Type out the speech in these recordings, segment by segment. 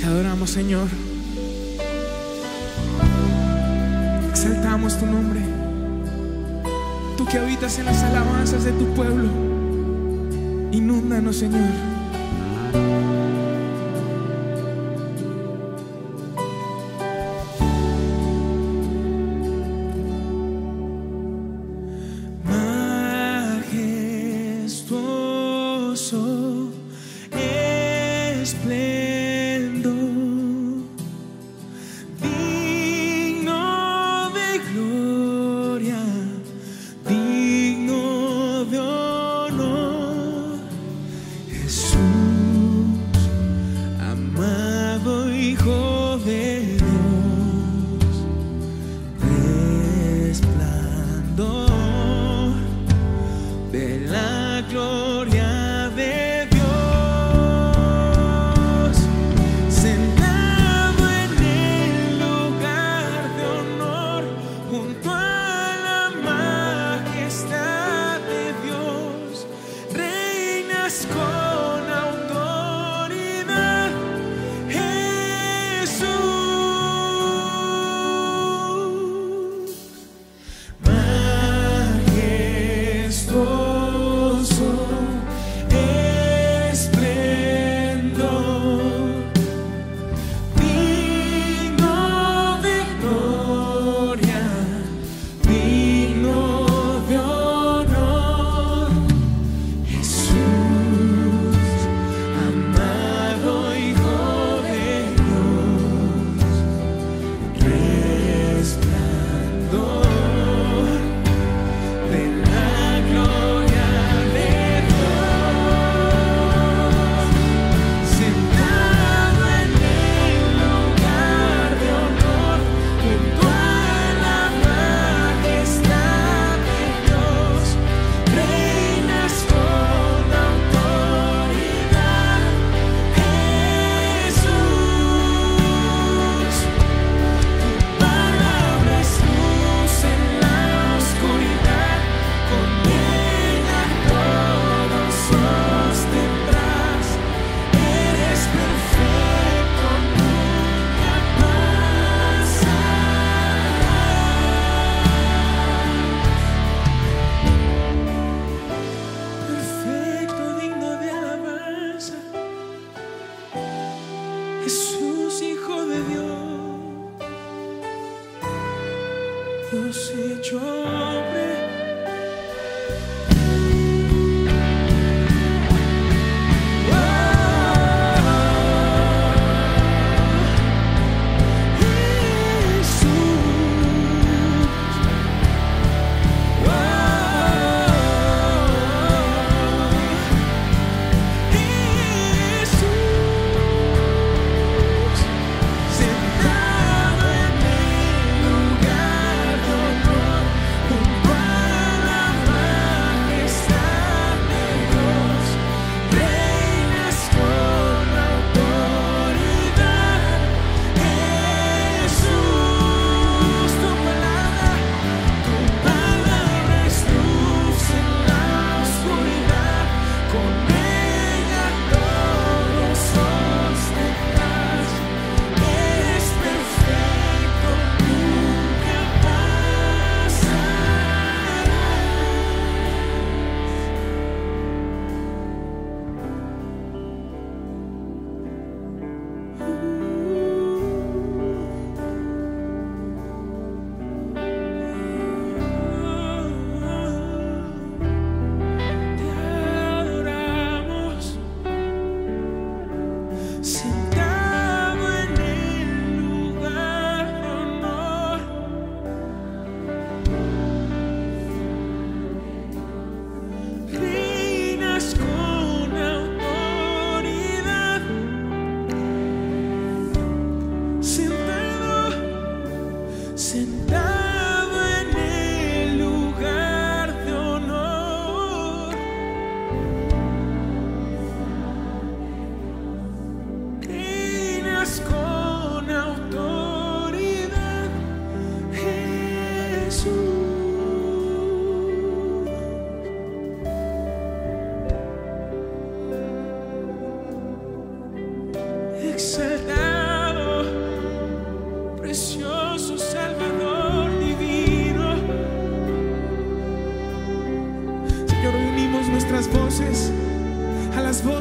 Te adoramos, Señor. Exaltamos tu nombre. Tú que habitas en las alabanzas de tu pueblo. Inúndanos, Señor.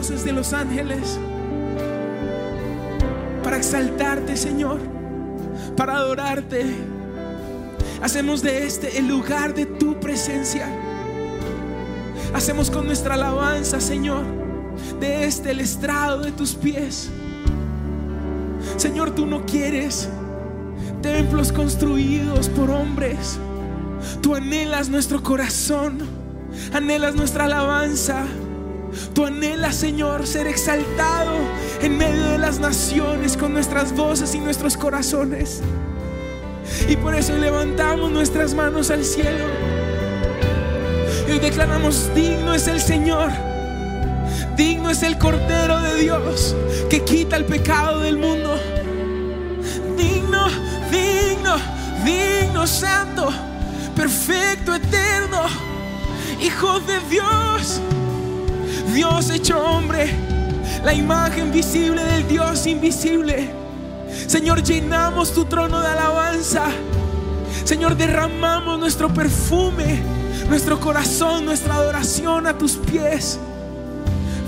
Desde los ángeles para exaltarte, Señor, para adorarte. Hacemos de este el lugar de tu presencia. Hacemos con nuestra alabanza, Señor, de este el estrado de tus pies. Señor, tú no quieres templos construidos por hombres. Tú anhelas nuestro corazón, anhelas nuestra alabanza. Tú anhelas, Señor, ser exaltado en medio de las naciones con nuestras voces y nuestros corazones. Y por eso levantamos nuestras manos al cielo. Y declaramos, digno es el Señor. Digno es el Cordero de Dios que quita el pecado del mundo. Digno, digno, digno, santo, perfecto, eterno, Hijo de Dios. Dios hecho hombre, la imagen visible del Dios invisible. Señor, llenamos tu trono de alabanza. Señor, derramamos nuestro perfume, nuestro corazón, nuestra adoración a tus pies.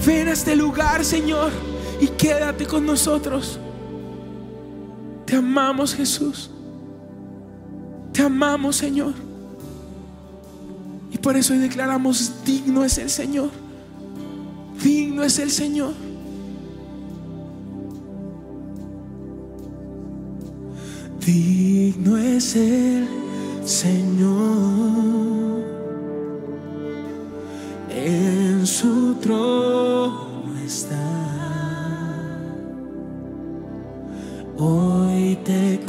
Ven a este lugar, Señor, y quédate con nosotros. Te amamos, Jesús. Te amamos, Señor. Por eso declaramos, digno es el Señor. Digno es el Señor. Digno es el Señor. En su trono está. Hoy te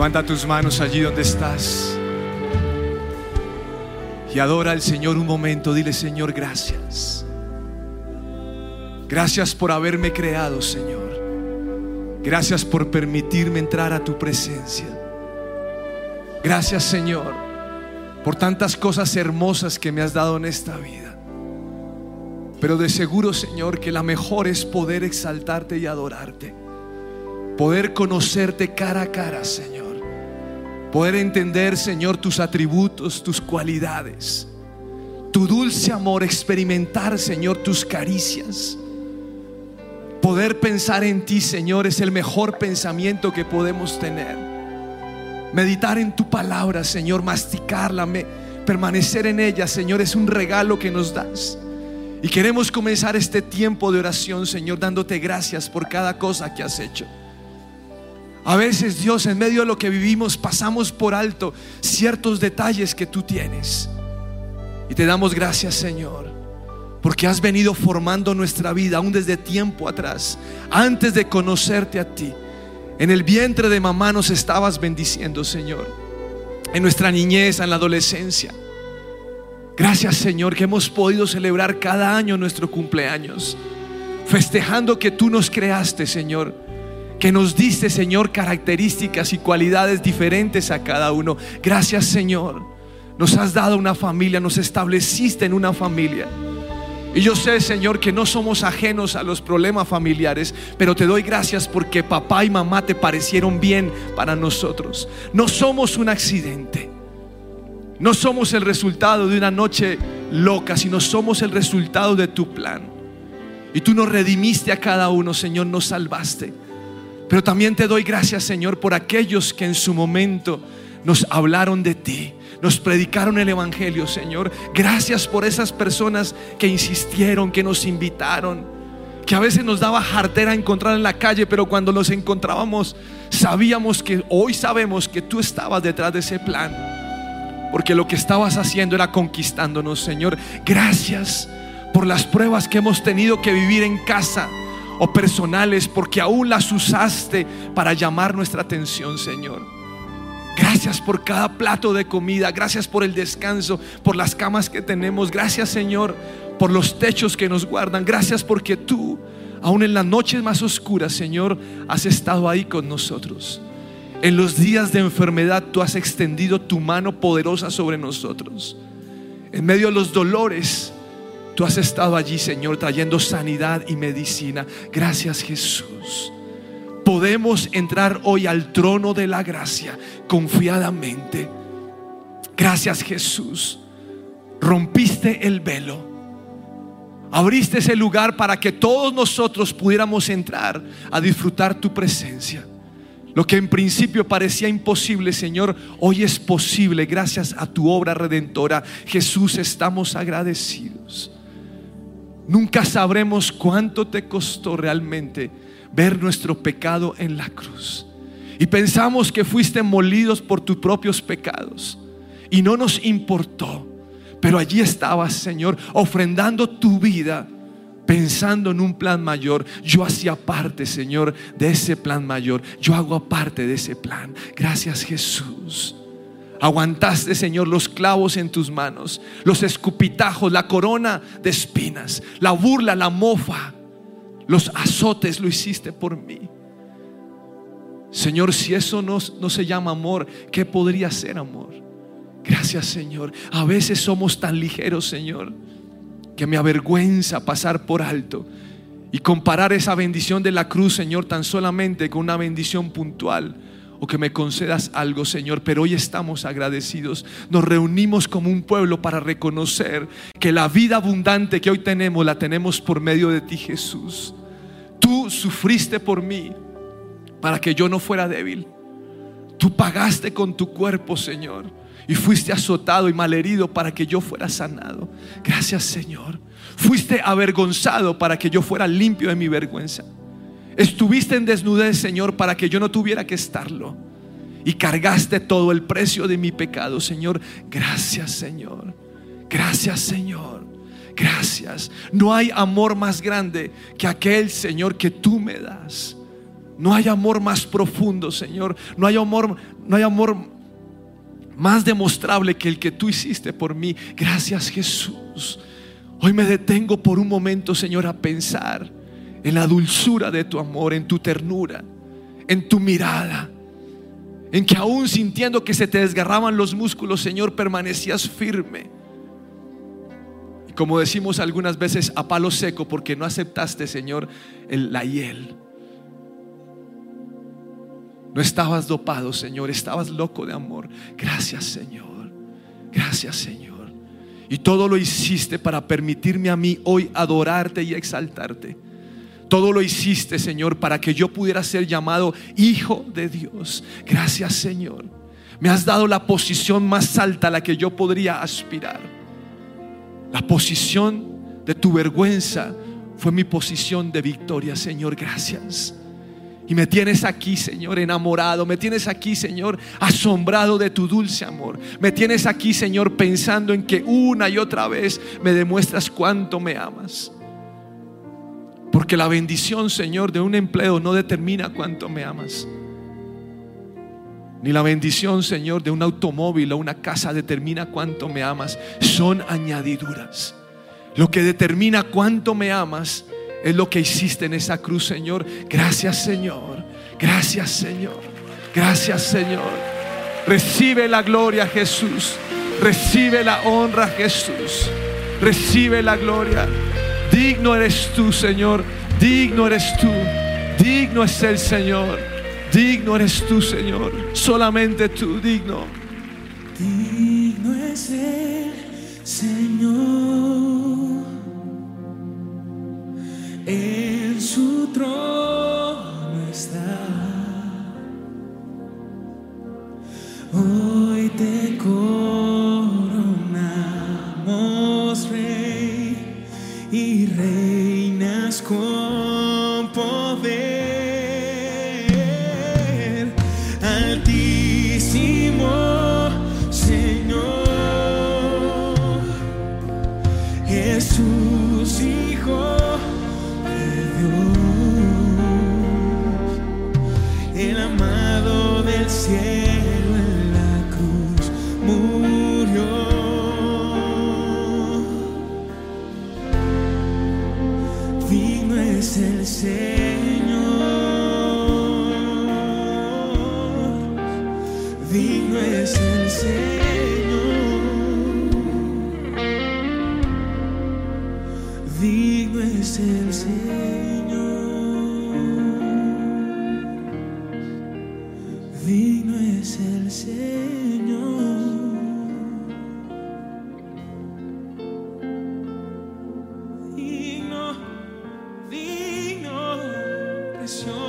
Levanta tus manos allí donde estás. Y adora al Señor un momento. Dile, Señor, gracias. Gracias por haberme creado, Señor. Gracias por permitirme entrar a tu presencia. Gracias, Señor, por tantas cosas hermosas que me has dado en esta vida. Pero de seguro, Señor, que la mejor es poder exaltarte y adorarte. Poder conocerte cara a cara, Señor. Poder entender, Señor, tus atributos, tus cualidades. Tu dulce amor, experimentar, Señor, tus caricias. Poder pensar en ti, Señor, es el mejor pensamiento que podemos tener. Meditar en tu palabra, Señor, masticarla, permanecer en ella, Señor, es un regalo que nos das. Y queremos comenzar este tiempo de oración, Señor, dándote gracias por cada cosa que has hecho. A veces, Dios, en medio de lo que vivimos, pasamos por alto ciertos detalles que tú tienes. Y te damos gracias, Señor, porque has venido formando nuestra vida aún desde tiempo atrás, antes de conocerte a ti. En el vientre de mamá nos estabas bendiciendo, Señor. En nuestra niñez, en la adolescencia. Gracias Señor que hemos podido celebrar cada año nuestro cumpleaños, festejando que tú nos creaste Señor, que nos diste Señor características y cualidades diferentes a cada uno. Gracias Señor, nos has dado una familia, nos estableciste en una familia. Y yo sé, Señor, que no somos ajenos a los problemas familiares, pero te doy gracias porque papá y mamá te parecieron bien para nosotros. No somos un accidente. No somos el resultado de una noche loca, sino somos el resultado de tu plan. Y tú nos redimiste a cada uno, Señor, nos salvaste. Pero también te doy gracias, Señor, por aquellos que en su momento nos hablaron de ti, nos predicaron el Evangelio, Señor. Gracias por esas personas que insistieron, que nos invitaron, que a veces nos daba jartera encontrar en la calle, pero cuando los encontrábamos sabíamos que hoy sabemos que tú estabas detrás de ese plan porque lo que estabas haciendo era conquistándonos, Señor. Gracias por las pruebas que hemos tenido que vivir en casa o personales, porque aún las usaste para llamar nuestra atención, Señor. Gracias por cada plato de comida, gracias por el descanso, por las camas que tenemos, gracias Señor por los techos que nos guardan, gracias porque tú, aún en las noches más oscuras, Señor, has estado ahí con nosotros. En los días de enfermedad tú has extendido tu mano poderosa sobre nosotros. En medio de los dolores, tú has estado allí, Señor, trayendo sanidad y medicina. Gracias, Jesús. Podemos entrar hoy al trono de la gracia confiadamente. Gracias, Jesús. Rompiste el velo. Abriste ese lugar para que todos nosotros pudiéramos entrar a disfrutar tu presencia. Lo que en principio parecía imposible, Señor, hoy es posible gracias a tu obra redentora. Jesús, estamos agradecidos. Nunca sabremos cuánto te costó realmente ver nuestro pecado en la cruz. Y pensamos que fuiste molidos por tus propios pecados. Y no nos importó. Pero allí estabas, Señor, ofrendando tu vida pensando en un plan mayor. Yo hacía parte, Señor, de ese plan mayor. Yo hago parte de ese plan. Gracias, Jesús. Aguantaste, Señor, los clavos en tus manos, los escupitajos, la corona de espinas, la burla, la mofa, los azotes lo hiciste por mí. Señor, si eso no, no se llama amor, ¿qué podría ser amor? Gracias, Señor. A veces somos tan ligeros, Señor que me avergüenza pasar por alto y comparar esa bendición de la cruz, Señor, tan solamente con una bendición puntual o que me concedas algo, Señor, pero hoy estamos agradecidos. Nos reunimos como un pueblo para reconocer que la vida abundante que hoy tenemos la tenemos por medio de ti, Jesús. Tú sufriste por mí para que yo no fuera débil. Tú pagaste con tu cuerpo, Señor y fuiste azotado y malherido para que yo fuera sanado. Gracias Señor. Fuiste avergonzado para que yo fuera limpio de mi vergüenza. Estuviste en desnudez, Señor, para que yo no tuviera que estarlo. Y cargaste todo el precio de mi pecado, Señor. Gracias, Señor. Gracias, Señor. Gracias. No hay amor más grande que aquel, Señor, que tú me das. No hay amor más profundo, Señor. No hay amor, no hay amor más demostrable que el que tú hiciste por mí. Gracias, Jesús. Hoy me detengo por un momento, Señor, a pensar en la dulzura de tu amor, en tu ternura, en tu mirada, en que aún sintiendo que se te desgarraban los músculos, Señor, permanecías firme. Y como decimos algunas veces, a palo seco, porque no aceptaste, Señor, el, la hiel. No estabas dopado, Señor, estabas loco de amor. Gracias, Señor. Gracias, Señor. Y todo lo hiciste para permitirme a mí hoy adorarte y exaltarte. Todo lo hiciste, Señor, para que yo pudiera ser llamado hijo de Dios. Gracias, Señor. Me has dado la posición más alta a la que yo podría aspirar. La posición de tu vergüenza fue mi posición de victoria, Señor. Gracias. Y me tienes aquí, Señor, enamorado. Me tienes aquí, Señor, asombrado de tu dulce amor. Me tienes aquí, Señor, pensando en que una y otra vez me demuestras cuánto me amas. Porque la bendición, Señor, de un empleo no determina cuánto me amas. Ni la bendición, Señor, de un automóvil o una casa determina cuánto me amas. Son añadiduras. Lo que determina cuánto me amas es lo que hiciste en esa cruz, Señor. Gracias, Señor. Gracias, Señor. Gracias, Señor. Recibe la gloria, Jesús. Recibe la honra, Jesús. Recibe la gloria. Digno eres tú, Señor. Digno eres tú. Digno es el Señor. Digno eres tú, Señor. Solamente tú, digno. Digno es el Señor. En su trono está. Hoy te reinas con 저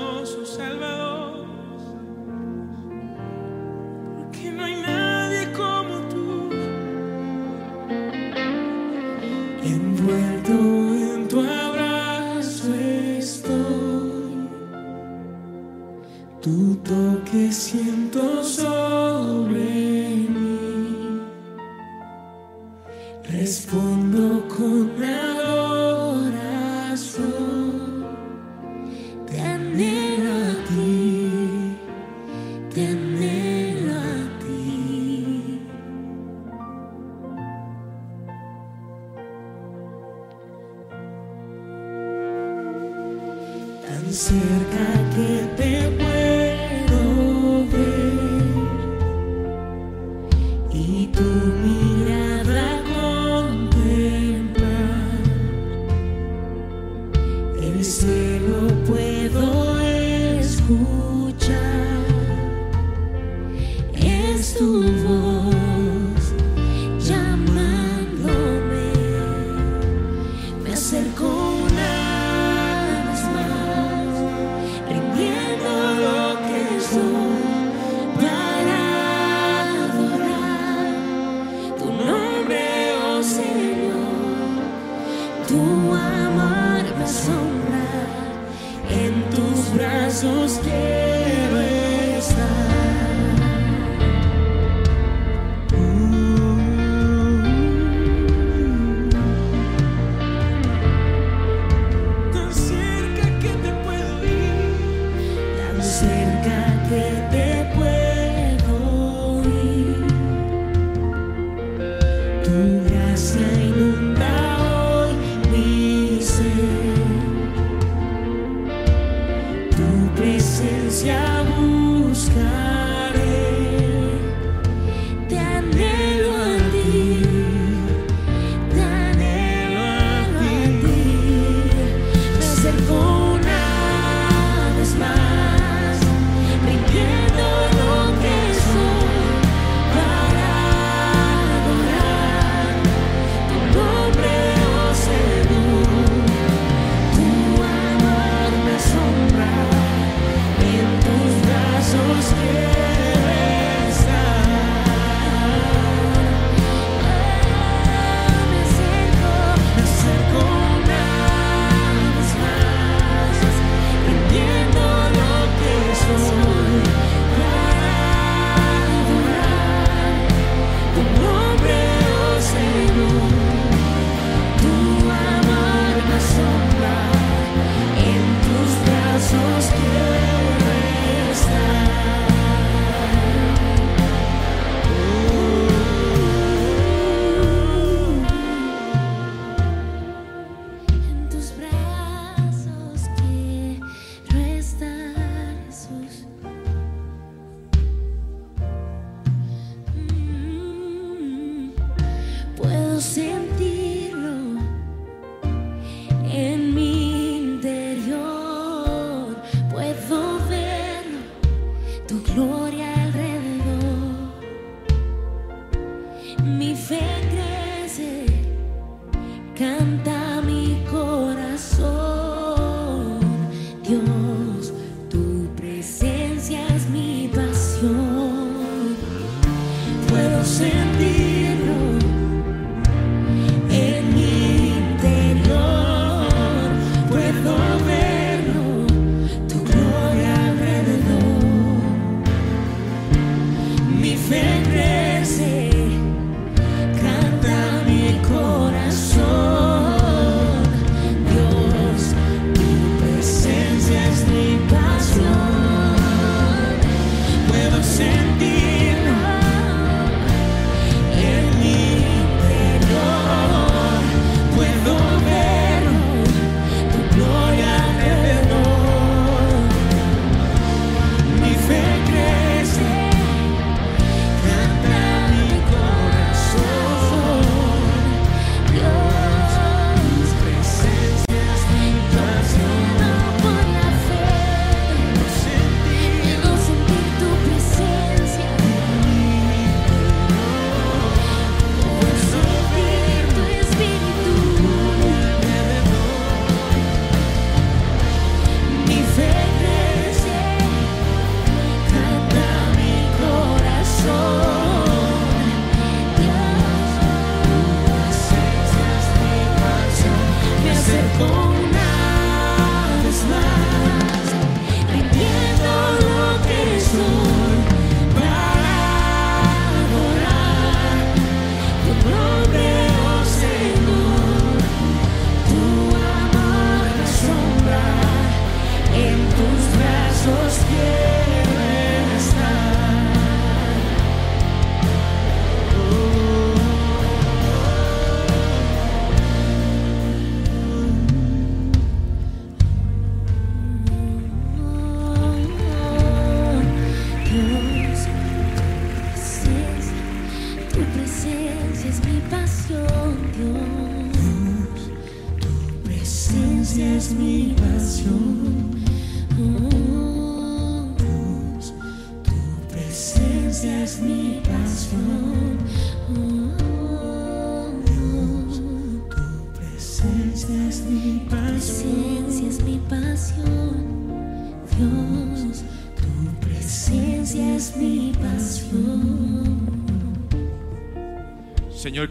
Senhor.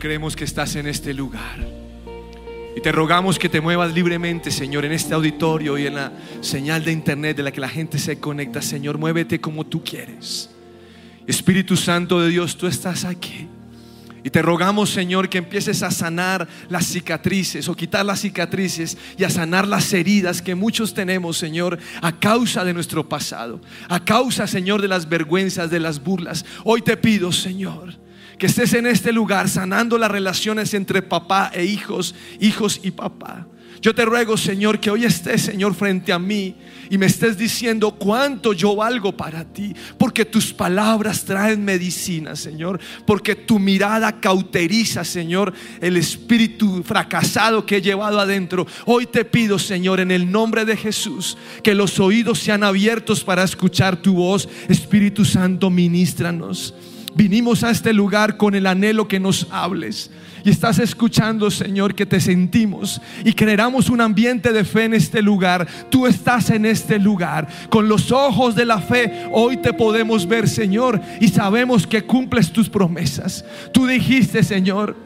Creemos que estás en este lugar. Y te rogamos que te muevas libremente, Señor, en este auditorio y en la señal de internet de la que la gente se conecta. Señor, muévete como tú quieres. Espíritu Santo de Dios, tú estás aquí. Y te rogamos, Señor, que empieces a sanar las cicatrices o quitar las cicatrices y a sanar las heridas que muchos tenemos, Señor, a causa de nuestro pasado, a causa, Señor, de las vergüenzas, de las burlas. Hoy te pido, Señor, que estés en este lugar sanando las relaciones entre papá e hijos, hijos y papá. Yo te ruego, Señor, que hoy estés, Señor, frente a mí y me estés diciendo cuánto yo valgo para ti, porque tus palabras traen medicina, Señor, porque tu mirada cauteriza, Señor, el espíritu fracasado que he llevado adentro. Hoy te pido, Señor, en el nombre de Jesús, que los oídos sean abiertos para escuchar tu voz. Espíritu Santo, ministranos. Vinimos a este lugar con el anhelo que nos hables. Y estás escuchando, Señor, que te sentimos y generamos un ambiente de fe en este lugar. Tú estás en este lugar. Con los ojos de la fe, hoy te podemos ver, Señor, y sabemos que cumples tus promesas. Tú dijiste, Señor,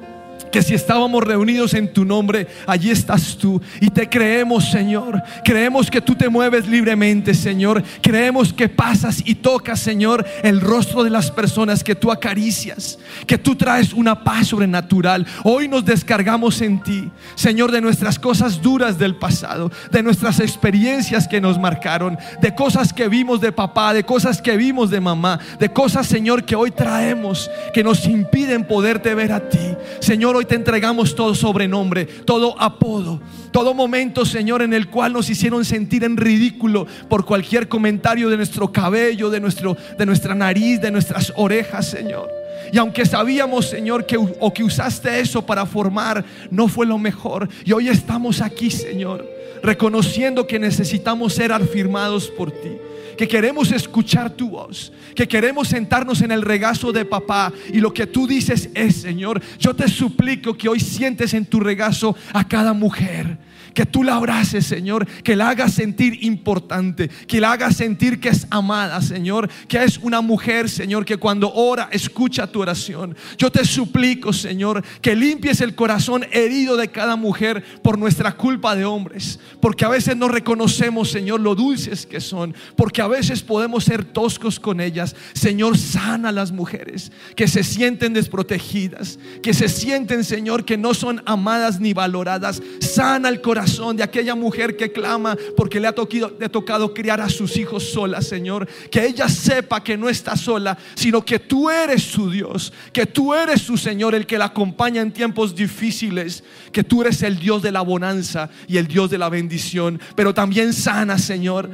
que si estábamos reunidos en tu nombre, allí estás tú. Y te creemos, Señor. Creemos que tú te mueves libremente, Señor. Creemos que pasas y tocas, Señor, el rostro de las personas que tú acaricias. Que tú traes una paz sobrenatural. Hoy nos descargamos en ti, Señor, de nuestras cosas duras del pasado, de nuestras experiencias que nos marcaron, de cosas que vimos de papá, de cosas que vimos de mamá, de cosas, Señor, que hoy traemos, que nos impiden poderte ver a ti. Señor, te entregamos todo sobrenombre, todo apodo, todo momento, Señor, en el cual nos hicieron sentir en ridículo por cualquier comentario de nuestro cabello, de, nuestro, de nuestra nariz, de nuestras orejas, Señor. Y aunque sabíamos, Señor, que o que usaste eso para formar, no fue lo mejor. Y hoy estamos aquí, Señor, reconociendo que necesitamos ser afirmados por ti que queremos escuchar tu voz, que queremos sentarnos en el regazo de papá y lo que tú dices es, Señor, yo te suplico que hoy sientes en tu regazo a cada mujer que tú la abraces, Señor, que la hagas sentir importante, que la hagas sentir que es amada, Señor, que es una mujer, Señor, que cuando ora escucha tu oración. Yo te suplico, Señor, que limpies el corazón herido de cada mujer por nuestra culpa de hombres, porque a veces no reconocemos, Señor, lo dulces que son, porque a veces podemos ser toscos con ellas. Señor, sana a las mujeres que se sienten desprotegidas, que se sienten, Señor, que no son amadas ni valoradas. Sana el corazón de aquella mujer que clama porque le ha, tocado, le ha tocado criar a sus hijos sola, Señor. Que ella sepa que no está sola, sino que tú eres su Dios, que tú eres su Señor, el que la acompaña en tiempos difíciles, que tú eres el Dios de la bonanza y el Dios de la bendición, pero también sana, Señor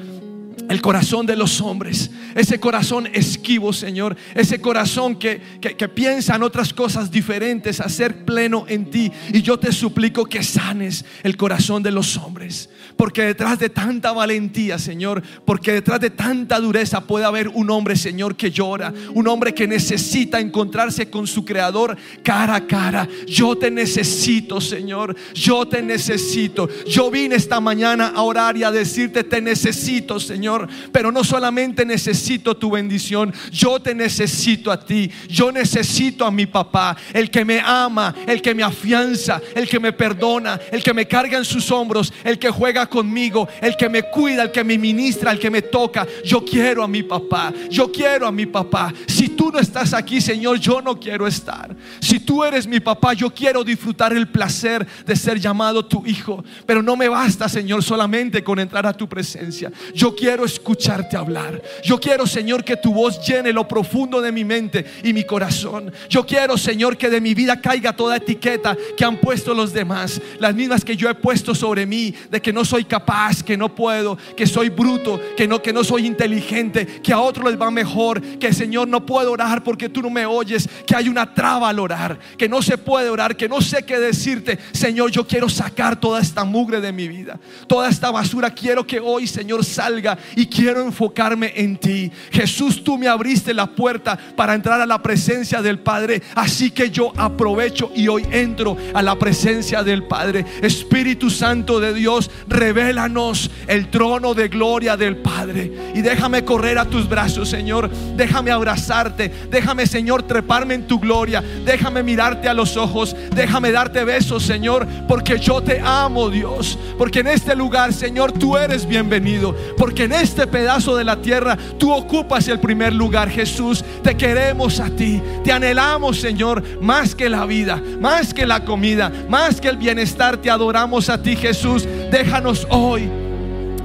el corazón de los hombres, ese corazón esquivo, Señor, ese corazón que, que, piensa en otras cosas diferentes a ser pleno en ti. Y yo te suplico que sanes el corazón de los hombres, porque detrás de tanta valentía, Señor, porque detrás de tanta dureza puede haber un hombre, Señor, que llora, un hombre que necesita encontrarse con su Creador cara a cara. Yo te necesito, Señor, yo te necesito. Yo vine esta mañana a orar y a decirte, te necesito, Señor. Pero no solamente necesito tu bendición, yo te necesito a ti. Yo necesito a mi papá, el que me ama, el que me afianza, el que me perdona, el que me carga en sus hombros, el que juega conmigo, el que me cuida, el que me ministra, el que me toca. Yo quiero a mi papá, yo quiero a mi papá. Si tú no estás aquí, Señor, yo no quiero estar. Si tú eres mi papá, yo quiero disfrutar el placer de ser llamado tu hijo. Pero no me basta, Señor, solamente con entrar a tu presencia. Yo quiero escucharte hablar. Yo quiero, Señor, que tu voz llene lo profundo de mi mente y mi corazón. Yo quiero, Señor, que de mi vida caiga toda etiqueta que han puesto los demás. Las mismas que yo he puesto sobre mí, de que no soy capaz, que no puedo, que soy bruto, que no, que no soy inteligente, que a otros les va mejor, que Señor no puedo orar porque tú no me oyes, que hay una traba al orar, que no se puede orar, que no sé qué decirte. Señor, yo quiero sacar toda esta mugre de mi vida, toda esta basura. Quiero que hoy, Señor, salga quiero enfocarme en ti. Jesús, tú me abriste la puerta para entrar a la presencia del Padre. Así que yo aprovecho y hoy entro a la presencia del Padre. Espíritu Santo de Dios, revélanos el trono de gloria del Padre. Y déjame correr a tus brazos, Señor. Déjame abrazarte. Déjame, Señor, treparme en tu gloria. Déjame mirarte a los ojos. Déjame darte besos, Señor. Porque yo te amo, Dios. Porque en este lugar, Señor, tú eres bienvenido. Porque en este este pedazo de la tierra, tú ocupas el primer lugar, Jesús. Te queremos a ti, te anhelamos, Señor, más que la vida, más que la comida, más que el bienestar. Te adoramos a ti, Jesús. Déjanos hoy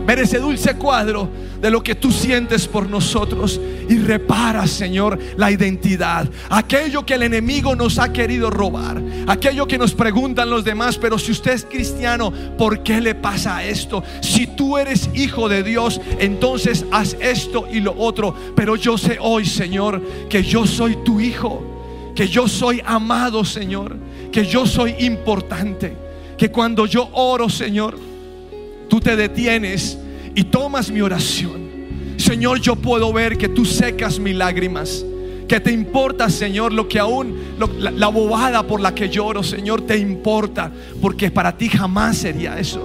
ver ese dulce cuadro de lo que tú sientes por nosotros y repara, Señor, la identidad. Aquello que el enemigo nos ha querido robar, aquello que nos preguntan los demás, pero si usted es cristiano, ¿por qué le pasa esto? Si tú eres hijo de Dios, entonces haz esto y lo otro. Pero yo sé hoy, Señor, que yo soy tu hijo, que yo soy amado, Señor, que yo soy importante, que cuando yo oro, Señor, tú te detienes y tomas mi oración. Señor, yo puedo ver que tú secas mis lágrimas. Que te importa, Señor, lo que aún, la, la bobada por la que lloro, Señor, te importa. Porque para ti jamás sería eso.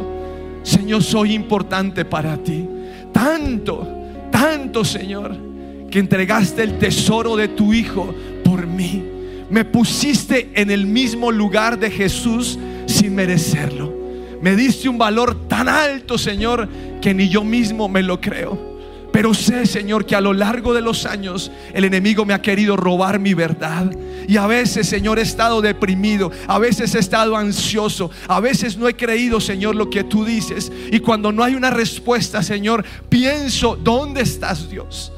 Señor, soy importante para ti. Tanto, tanto, Señor, que entregaste el tesoro de tu Hijo por mí. Me pusiste en el mismo lugar de Jesús sin merecerlo. Me diste un valor tan alto, Señor, que ni yo mismo me lo creo. Pero sé, Señor, que a lo largo de los años el enemigo me ha querido robar mi verdad. Y a veces, Señor, he estado deprimido. A veces he estado ansioso. A veces no he creído, Señor, lo que tú dices. Y cuando no hay una respuesta, Señor, pienso, ¿dónde estás, Dios?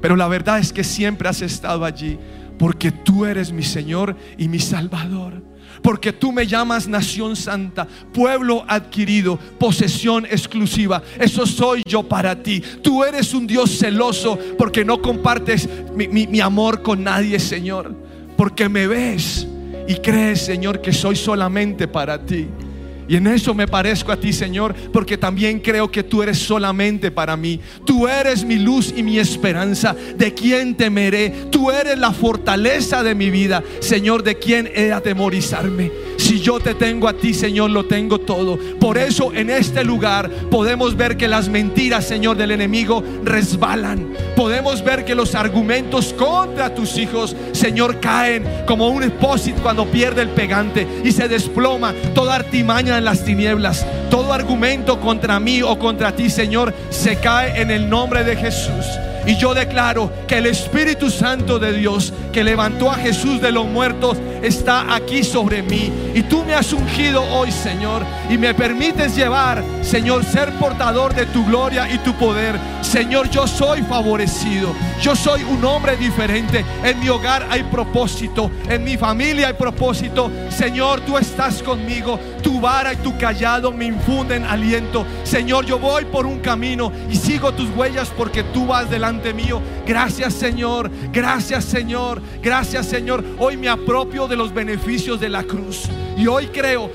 Pero la verdad es que siempre has estado allí. Porque tú eres mi Señor y mi Salvador porque tú me llamas nación santa, pueblo adquirido, posesión exclusiva. Eso soy yo para ti. Tú eres un Dios celoso porque no compartes mi, amor con nadie, Señor. porque me ves y crees, Señor, que soy solamente para ti. Y en eso me parezco a ti, Señor, porque también creo que tú eres solamente para mí. Tú eres mi luz y mi esperanza. ¿De quién temeré? Tú eres la fortaleza de mi vida. Señor, ¿de quién he de atemorizarme? Si yo te tengo a ti, Señor, lo tengo todo. Por eso en este lugar podemos ver que las mentiras, Señor, del enemigo resbalan. Podemos ver que los argumentos contra tus hijos, Señor, caen como un expósito cuando pierde el pegante y se desploma toda artimaña en las tinieblas. Todo argumento contra mí o contra ti, Señor, se cae en el nombre de Jesús. Y yo declaro que el Espíritu Santo de Dios que levantó a Jesús de los muertos está aquí sobre mí. Y tú me has ungido hoy, Señor, y me permites llevar, Señor, ser portador de tu gloria y tu poder. Señor, yo soy favorecido. Yo soy un hombre diferente. En mi hogar hay propósito. En mi familia hay propósito. Señor, tú estás conmigo. Tu vara y tu callado me infunden aliento. Señor, yo voy por un camino y sigo tus huellas porque tú vas mío. Gracias, Señor. Gracias, Señor. Gracias, Señor. Hoy me apropio de los beneficios de la cruz. Y hoy creo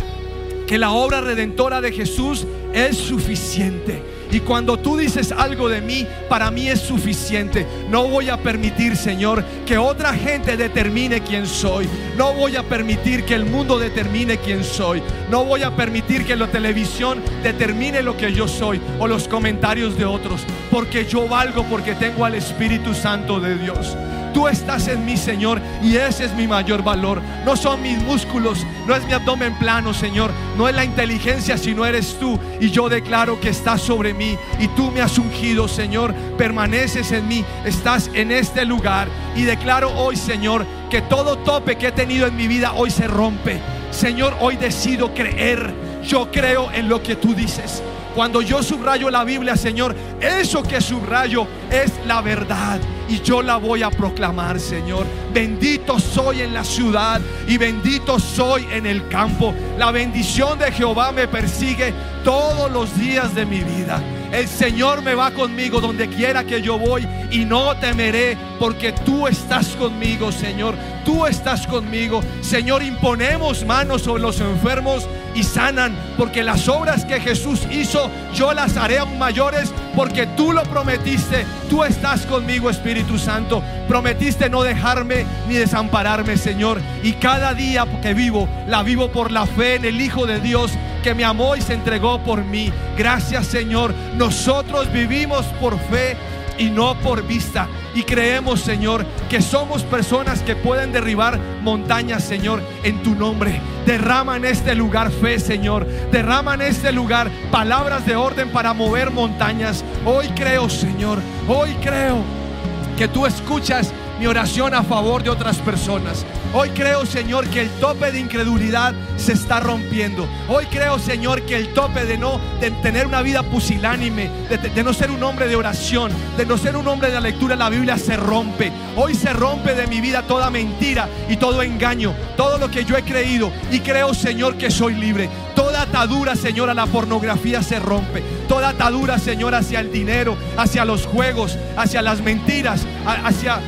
que la obra redentora de Jesús es suficiente. Y cuando tú dices algo de mí, para mí es suficiente. No voy a permitir, Señor, que otra gente determine quién soy. No voy a permitir que el mundo determine quién soy. No voy a permitir que la televisión determine lo que yo soy o los comentarios de otros. Porque yo valgo porque tengo al Espíritu Santo de Dios. Tú estás en mí, Señor, y ese es mi mayor valor. No son mis músculos, no es mi abdomen plano, Señor. No es la inteligencia, sino eres tú. Y yo declaro que estás sobre mí y tú me has ungido, Señor. Permaneces en mí, estás en este lugar. Y declaro hoy, Señor, que todo tope que he tenido en mi vida hoy se rompe. Señor, hoy decido creer. Yo creo en lo que tú dices. Cuando yo subrayo la Biblia, Señor, eso que subrayo es la verdad y yo la voy a proclamar, Señor. Bendito soy en la ciudad y bendito soy en el campo. La bendición de Jehová me persigue todos los días de mi vida. El Señor me va conmigo donde quiera que yo voy y no temeré porque tú estás conmigo, Señor. Tú estás conmigo. Señor, imponemos manos sobre los enfermos y sanan, porque las obras que Jesús hizo, yo las haré aún mayores, porque tú lo prometiste. Tú estás conmigo, Espíritu Santo. Prometiste no dejarme ni desampararme, Señor. Y cada día que vivo, la vivo por la fe en el Hijo de Dios que me amó y se entregó por mí. Gracias, Señor. Nosotros vivimos por fe y no por vista. Y creemos, Señor, que somos personas que pueden derribar montañas, Señor, en tu nombre. Derrama en este lugar fe, Señor. Derrama en este lugar palabras de orden para mover montañas. Hoy creo, Señor. Hoy creo que tú escuchas mi oración a favor de otras personas. Hoy creo, Señor, que el tope de incredulidad se está rompiendo. Hoy creo, Señor, que el tope de no de tener una vida pusilánime, de, no ser un hombre de oración, de no ser un hombre de la lectura de la Biblia se rompe. Hoy se rompe de mi vida toda mentira y todo engaño, todo lo que yo he creído y creo, Señor, que soy libre. Toda atadura, Señor, a la pornografía se rompe. Toda atadura, Señor, hacia el dinero, hacia los juegos, hacia las mentiras, hacia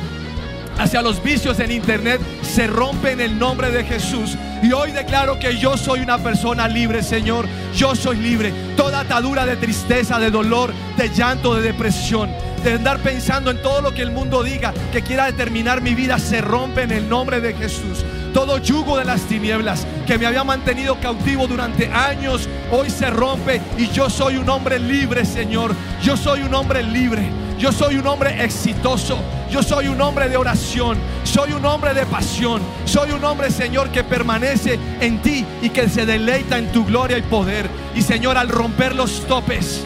hacia los vicios en internet se rompe en el nombre de Jesús. Y hoy declaro que yo soy una persona libre, Señor. Yo soy libre. Toda atadura de tristeza, de dolor, de llanto, de depresión, de andar pensando en todo lo que el mundo diga que quiera determinar mi vida, se rompe en el nombre de Jesús. Todo yugo de las tinieblas que me había mantenido cautivo durante años, hoy se rompe y yo soy un hombre libre, Señor. Yo soy un hombre libre. Yo soy un hombre exitoso. Yo soy un hombre de oración. Soy un hombre de pasión. Soy un hombre, Señor, que permanece en ti y que se deleita en tu gloria y poder. Y, Señor, al romper los topes,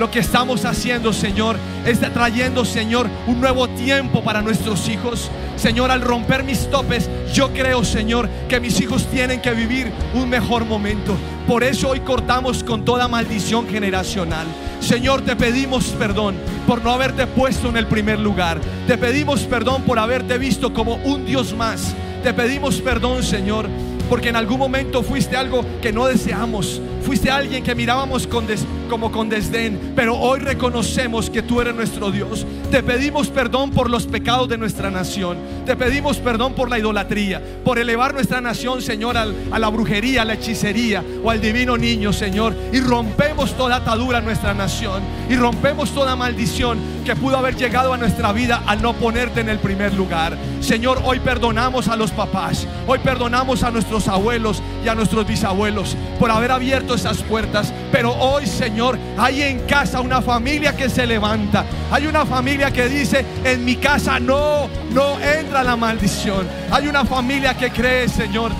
lo que estamos haciendo, Señor, es trayendo, Señor, un nuevo tiempo para nuestros hijos. Señor, al romper mis topes, yo creo, Señor, que mis hijos tienen que vivir un mejor momento. Por eso hoy cortamos con toda maldición generacional. Señor, te pedimos perdón por no haberte puesto en el primer lugar. Te pedimos perdón por haberte visto como un Dios más. Te pedimos perdón, Señor, porque en algún momento fuiste algo que no deseamos. Fuiste alguien que mirábamos como con desdén, pero hoy reconocemos que tú eres nuestro Dios. Te pedimos perdón por los pecados de nuestra nación. Te pedimos perdón por la idolatría, por elevar nuestra nación, Señor, a la brujería, a la hechicería o al divino niño, Señor. Y rompemos toda atadura en nuestra nación. Y rompemos toda maldición que pudo haber llegado a nuestra vida al no ponerte en el primer lugar. Señor, hoy perdonamos a los papás. Hoy perdonamos a nuestros abuelos y a nuestros bisabuelos por haber abierto esas puertas. Pero hoy, Señor, hay en casa una familia que se levanta. Hay una familia que dice, en mi casa no, no entra la maldición. Hay una familia que cree, Señor,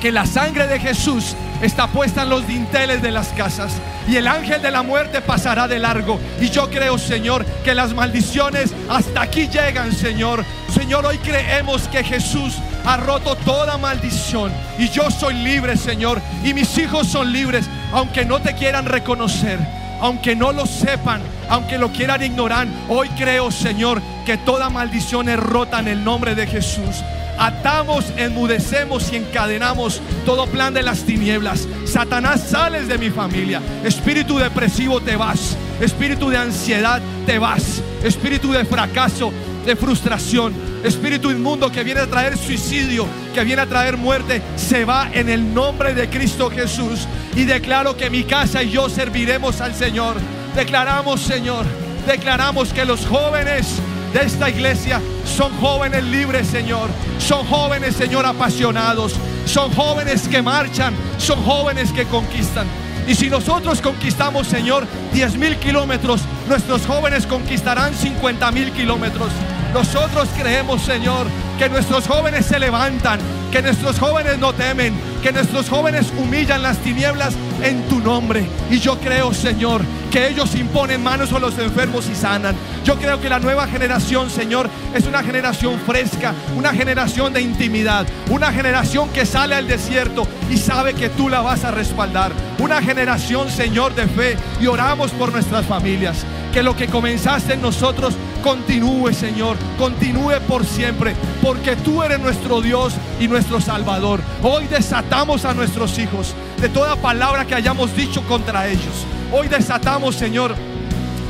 que la sangre de Jesús está puesta en los dinteles de las casas y el ángel de la muerte pasará de largo. Y yo creo, Señor, que las maldiciones hasta aquí llegan, Señor. Señor, hoy creemos que Jesús ha roto toda maldición y yo soy libre, Señor, y mis hijos son libres, aunque no te quieran reconocer, aunque no lo sepan, aunque lo quieran ignorar. Hoy creo, Señor, que toda maldición es rota en el nombre de Jesús atamos, enmudecemos y encadenamos todo plan de las tinieblas. Satanás, sales de mi familia. Espíritu depresivo, te vas. Espíritu de ansiedad, te vas. Espíritu de fracaso, de frustración. Espíritu inmundo que viene a traer suicidio, que viene a traer muerte, se va en el nombre de Cristo Jesús. Y declaro que mi casa y yo serviremos al Señor. Declaramos, Señor, declaramos que los jóvenes de esta iglesia son jóvenes libres, Señor. Son jóvenes, Señor, apasionados. Son jóvenes que marchan. Son jóvenes que conquistan. Y si nosotros conquistamos, Señor, 10 mil kilómetros, nuestros jóvenes conquistarán 50 mil kilómetros. Nosotros creemos, Señor, que nuestros jóvenes se levantan, que nuestros jóvenes no temen, que nuestros jóvenes humillan las tinieblas en tu nombre. Y yo creo, Señor, que ellos imponen manos a los enfermos y sanan. Yo creo que la nueva generación, Señor, es una generación fresca, una generación de intimidad, una generación que sale al desierto y sabe que tú la vas a respaldar. Una generación, Señor, de fe. Y oramos por nuestras familias. Que lo que comenzaste en nosotros continúe, Señor, continúe por siempre, porque tú eres nuestro Dios y nuestro Salvador. Hoy desatamos a nuestros hijos de toda palabra que hayamos dicho contra ellos. Hoy desatamos, Señor,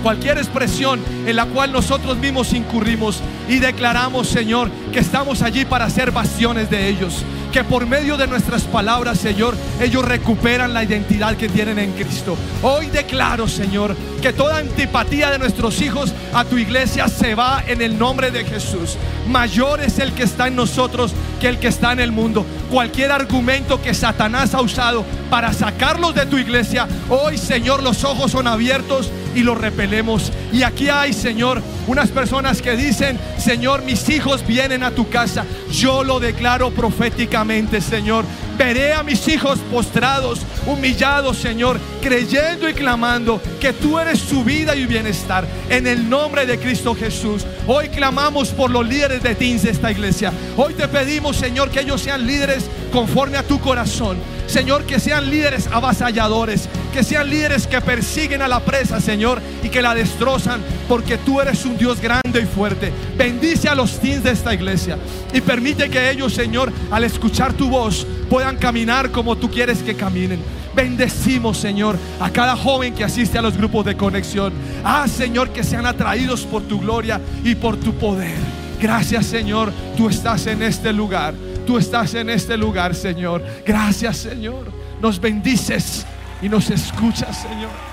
cualquier expresión en la cual nosotros mismos incurrimos y declaramos, Señor, que estamos allí para ser bastiones de ellos que por medio de nuestras palabras, Señor, ellos recuperan la identidad que tienen en Cristo. Hoy declaro, Señor, que toda antipatía de nuestros hijos a tu iglesia se va en el nombre de Jesús. Mayor es el que está en nosotros que el que está en el mundo. Cualquier argumento que Satanás ha usado para sacarlos de tu iglesia, hoy, Señor, los ojos son abiertos y los repelemos. Y aquí hay, Señor, unas personas que dicen, Señor, mis hijos vienen a tu casa. Yo lo declaro proféticamente, Señor. Veré a mis hijos postrados, humillados, Señor, creyendo y clamando que tú eres su vida y bienestar. En el nombre de Cristo Jesús. Hoy clamamos por los líderes de teens de esta iglesia. Hoy te pedimos, Señor, que ellos sean líderes conforme a tu corazón. Señor, que sean líderes avasalladores, que sean líderes que persiguen a la presa, Señor, y que la destrozan, porque tú eres un Dios grande y fuerte. Bendice a los teens de esta iglesia y permite que ellos, Señor, al escuchar tu voz, puedan caminar como tú quieres que caminen. Bendecimos, Señor, a cada joven que asiste a los grupos de conexión. Ah, Señor, que sean atraídos por tu gloria y por tu poder. Gracias, Señor, tú estás en este lugar. Tú estás en este lugar, Señor. Gracias, Señor. Nos bendices y nos escuchas, Señor.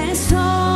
é.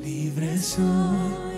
libre soy.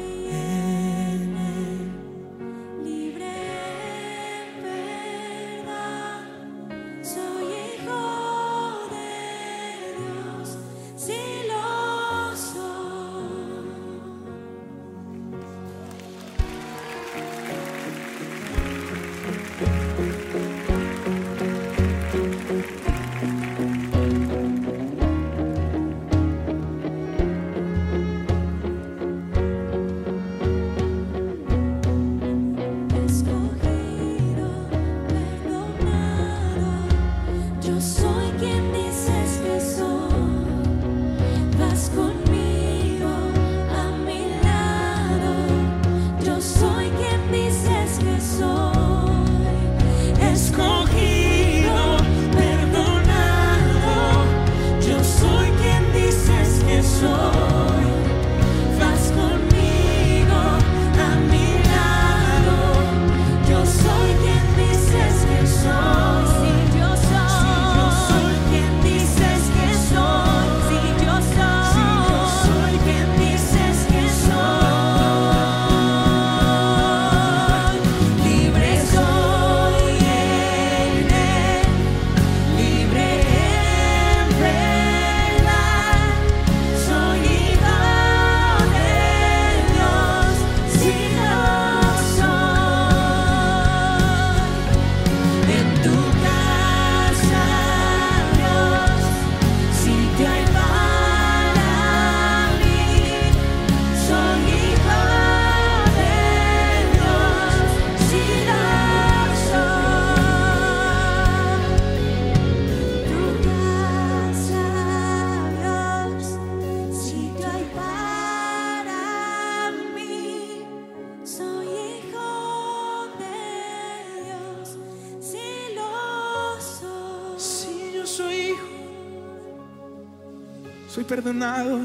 Perdonado,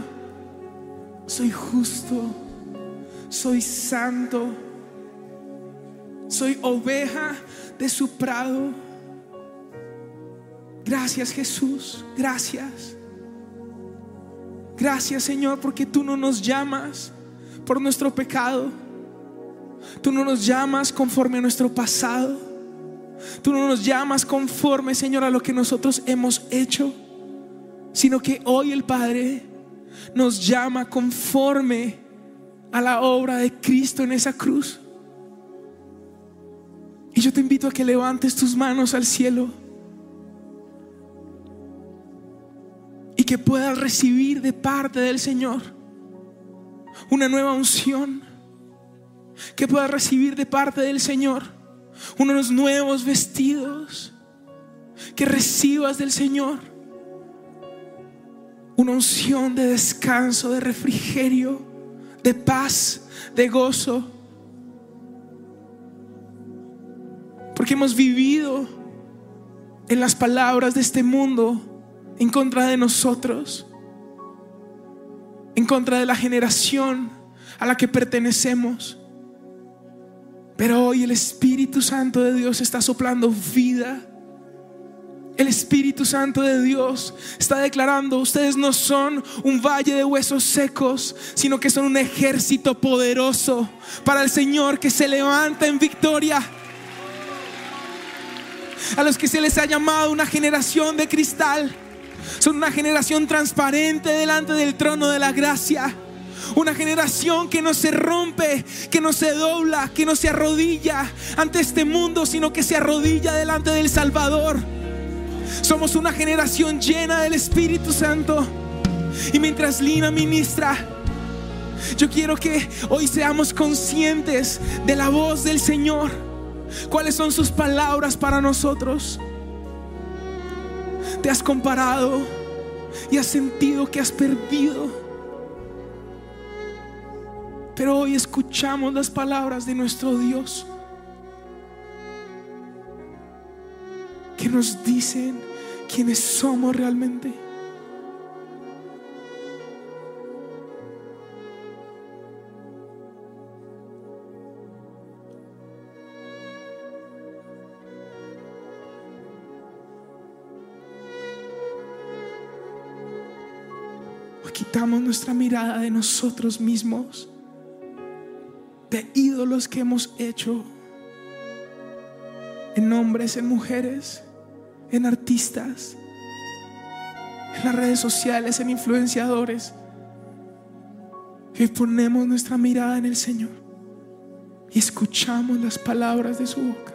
soy justo, soy santo, soy oveja de su prado. Gracias Jesús, gracias. Gracias Señor porque tú no nos llamas por nuestro pecado. Tú no nos llamas conforme a nuestro pasado. Tú no nos llamas conforme, Señor, a lo que nosotros hemos hecho sino que hoy el Padre nos llama conforme a la obra de Cristo en esa cruz. Y yo te invito a que levantes tus manos al cielo y que puedas recibir de parte del Señor una nueva unción, que puedas recibir de parte del Señor unos nuevos vestidos, que recibas del Señor una unción de descanso, de refrigerio, de paz, de gozo. Porque hemos vivido en las palabras de este mundo en contra de nosotros, en contra de la generación a la que pertenecemos. Pero hoy el Espíritu Santo de Dios está soplando vida. El Espíritu Santo de Dios está declarando, ustedes no son un valle de huesos secos, sino que son un ejército poderoso para el Señor que se levanta en victoria. A los que se les ha llamado una generación de cristal, son una generación transparente delante del trono de la gracia. Una generación que no se rompe, que no se dobla, que no se arrodilla ante este mundo, sino que se arrodilla delante del Salvador. Somos una generación llena del Espíritu Santo. Y mientras Lina ministra, yo quiero que hoy seamos conscientes de la voz del Señor. ¿Cuáles son sus palabras para nosotros? ¿Te has comparado y has sentido que has perdido? Pero hoy escuchamos las palabras de nuestro Dios que nos dicen quiénes somos realmente. Quitamos nuestra mirada de nosotros mismos, de ídolos que hemos hecho en hombres, en mujeres, en artistas, en las redes sociales, en influenciadores. Y ponemos nuestra mirada en el Señor y escuchamos las palabras de su boca.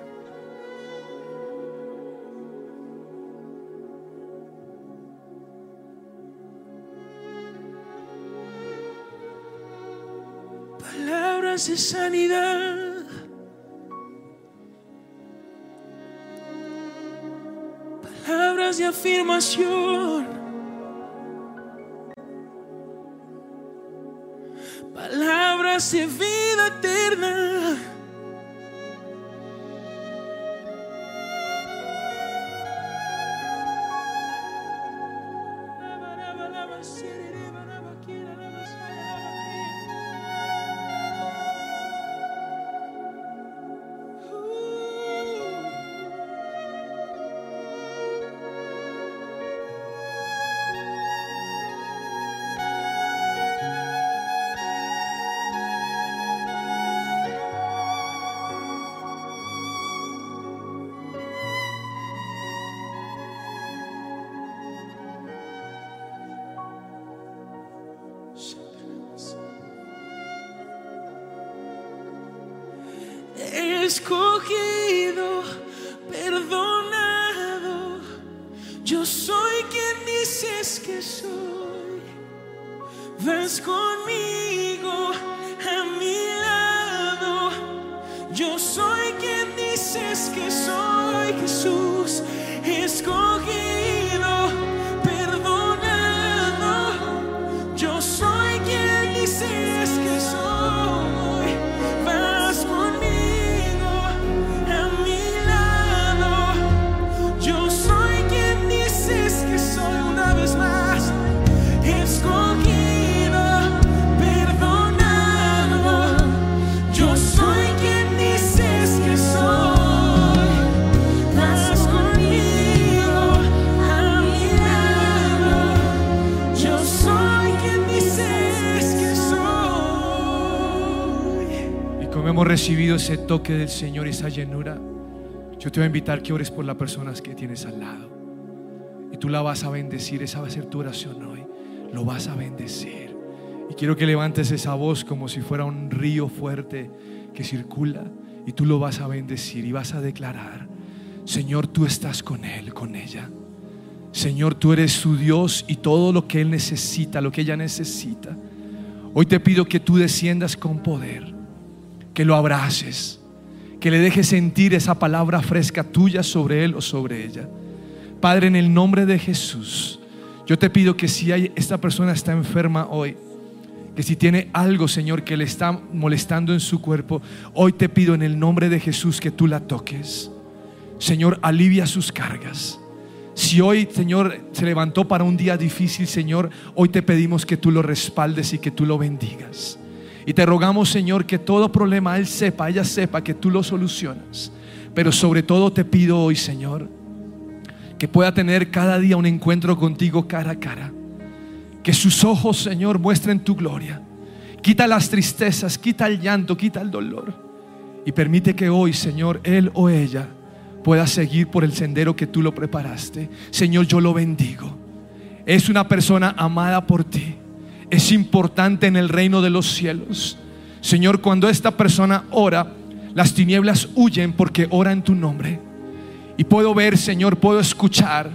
Palabras de sanidad. De afirmación. Palabras de vida eterna. Ese toque del Señor esa llenura, yo te voy a invitar que ores por las personas que tienes al lado. Y tú la vas a bendecir, esa va a ser tu oración hoy. Lo vas a bendecir. Y quiero que levantes esa voz como si fuera un río fuerte que circula. Y tú lo vas a bendecir y vas a declarar, Señor, tú estás con él, con ella. Señor, tú eres su Dios y todo lo que Él necesita, lo que ella necesita. Hoy te pido que tú desciendas con poder, que lo abraces, que le dejes sentir esa palabra fresca tuya sobre Él o sobre ella. Padre, en el nombre de Jesús, yo te pido que si hay, esta persona está enferma hoy, que si tiene algo, Señor, que le está molestando en su cuerpo, hoy te pido en el nombre de Jesús que tú la toques. Señor, alivia sus cargas. Si hoy, Señor, se levantó para un día difícil, Señor, hoy te pedimos que tú lo respaldes y que tú lo bendigas. Y te rogamos, Señor, que todo problema Él sepa, ella sepa que tú lo solucionas. Pero sobre todo te pido hoy, Señor, que pueda tener cada día un encuentro contigo cara a cara. Que sus ojos, Señor, muestren tu gloria. Quita las tristezas, quita el llanto, quita el dolor. Y permite que hoy, Señor, Él o ella pueda seguir por el sendero que tú lo preparaste. Señor, yo lo bendigo. Es una persona amada por ti. Es importante en el reino de los cielos. Señor, cuando esta persona ora, las tinieblas huyen porque ora en tu nombre. Y puedo ver, Señor, puedo escuchar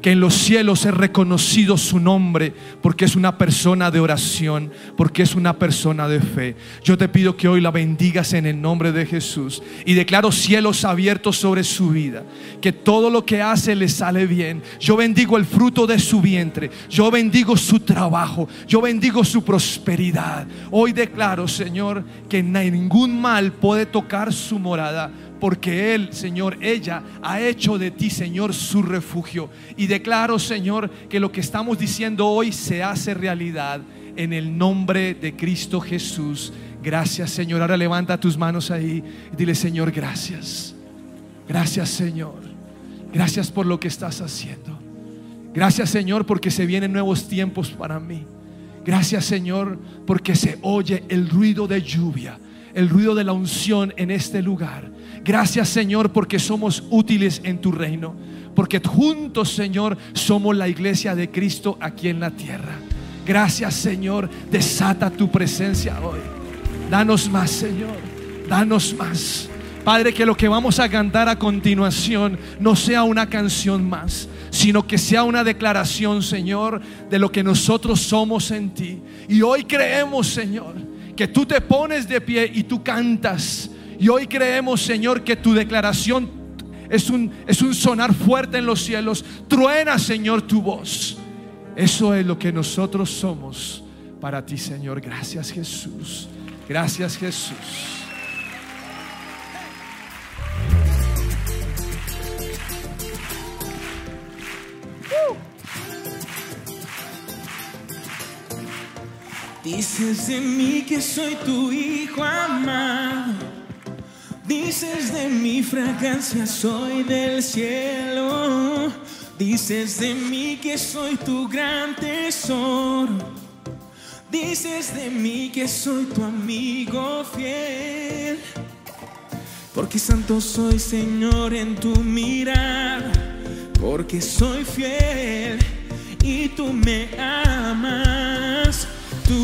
que en los cielos es reconocido su nombre porque es una persona de oración, porque es una persona de fe. Yo te pido que hoy la bendigas en el nombre de Jesús y declaro cielos abiertos sobre su vida, que todo lo que hace le sale bien. Yo bendigo el fruto de su vientre, yo bendigo su trabajo, yo bendigo su prosperidad. Hoy declaro, Señor, que ningún mal puede tocar su morada porque Él, Señor, ella ha hecho de ti, Señor, su refugio. Y declaro, Señor, que lo que estamos diciendo hoy se hace realidad en el nombre de Cristo Jesús. Gracias, Señor. Ahora levanta tus manos ahí y dile, Señor, gracias. Gracias, Señor. Gracias por lo que estás haciendo. Gracias, Señor, porque se vienen nuevos tiempos para mí. Gracias, Señor, porque se oye el ruido de lluvia, el ruido de la unción en este lugar. Gracias Señor porque somos útiles en tu reino. Porque juntos Señor somos la iglesia de Cristo aquí en la tierra. Gracias Señor. Desata tu presencia hoy. Danos más Señor. Danos más. Padre, que lo que vamos a cantar a continuación no sea una canción más, sino que sea una declaración, Señor, de lo que nosotros somos en ti. Y hoy creemos, Señor, que tú te pones de pie y tú cantas y hoy creemos, Señor, que tu declaración es un, es un sonar fuerte en los cielos. Truena, Señor, tu voz. Eso es lo que nosotros somos para ti, Señor. Gracias, Jesús. Gracias, Jesús. Dices de mí que soy tu hijo amado Dices de mi fragancia soy del cielo. Dices de mí que soy tu gran tesoro. Dices de mí que soy tu amigo fiel. Porque santo soy Señor en tu mirada. Porque soy fiel y tú me amas. Tu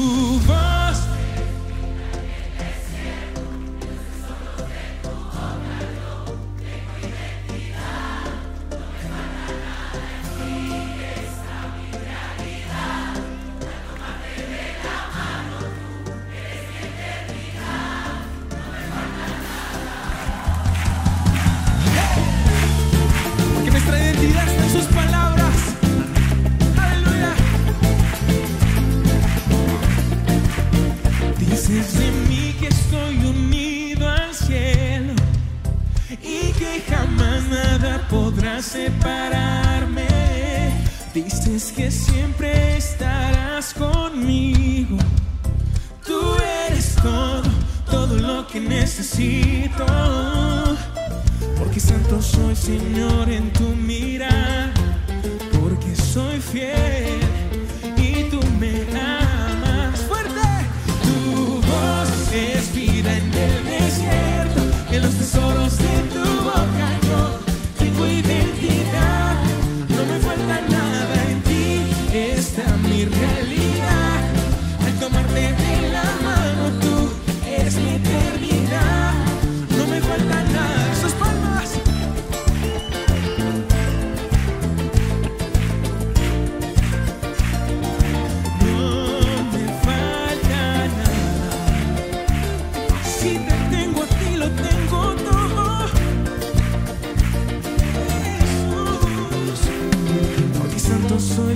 voz separarme. Dices que siempre estarás conmigo. Tú eres todo, todo lo que necesito. Porque santo soy, Señor, en tu mirada. Porque soy fiel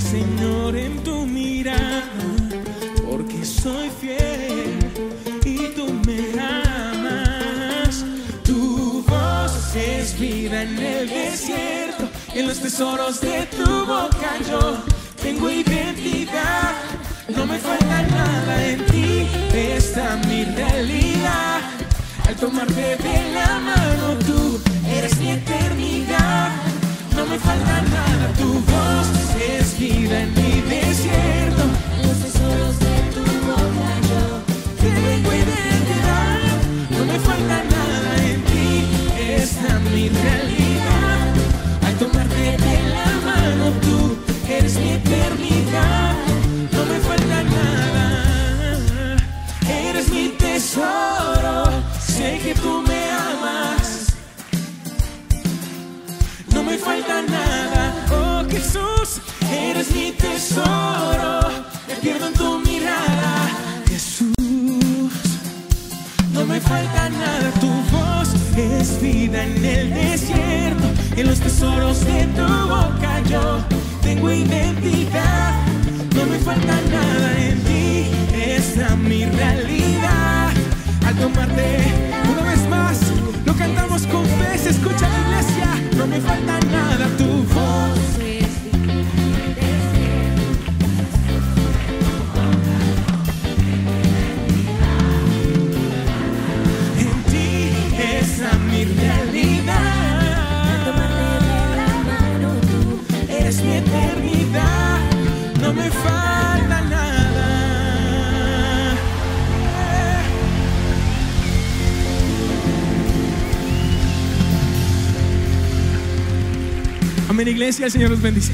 Señor, en tu mirada, porque soy fiel y tú me amas. Tu voz es vida en el desierto, en los tesoros de tu boca yo tengo identidad. No me falta nada en ti, está mi tomarte de la mano tú eres mi eternidad. No me falta nada, tu voz es vida en mi desierto. Los tesoros de tu boca yo Tengo identidad, no me falta nada en ti, esta es mi realidad. Falta nada, oh Jesús, eres mi tesoro. Me pierdo en tu mirada, Jesús. No me falta nada, tu voz es vida en el desierto. En los tesoros de tu boca yo tengo identidad. No me falta nada en ti, esa es mi realidad. Al tomarte una vez más, lo cantamos con fe, se escucha la iglesia. No me falta nada, tu voz. Amén, iglesia, el Señor los bendice.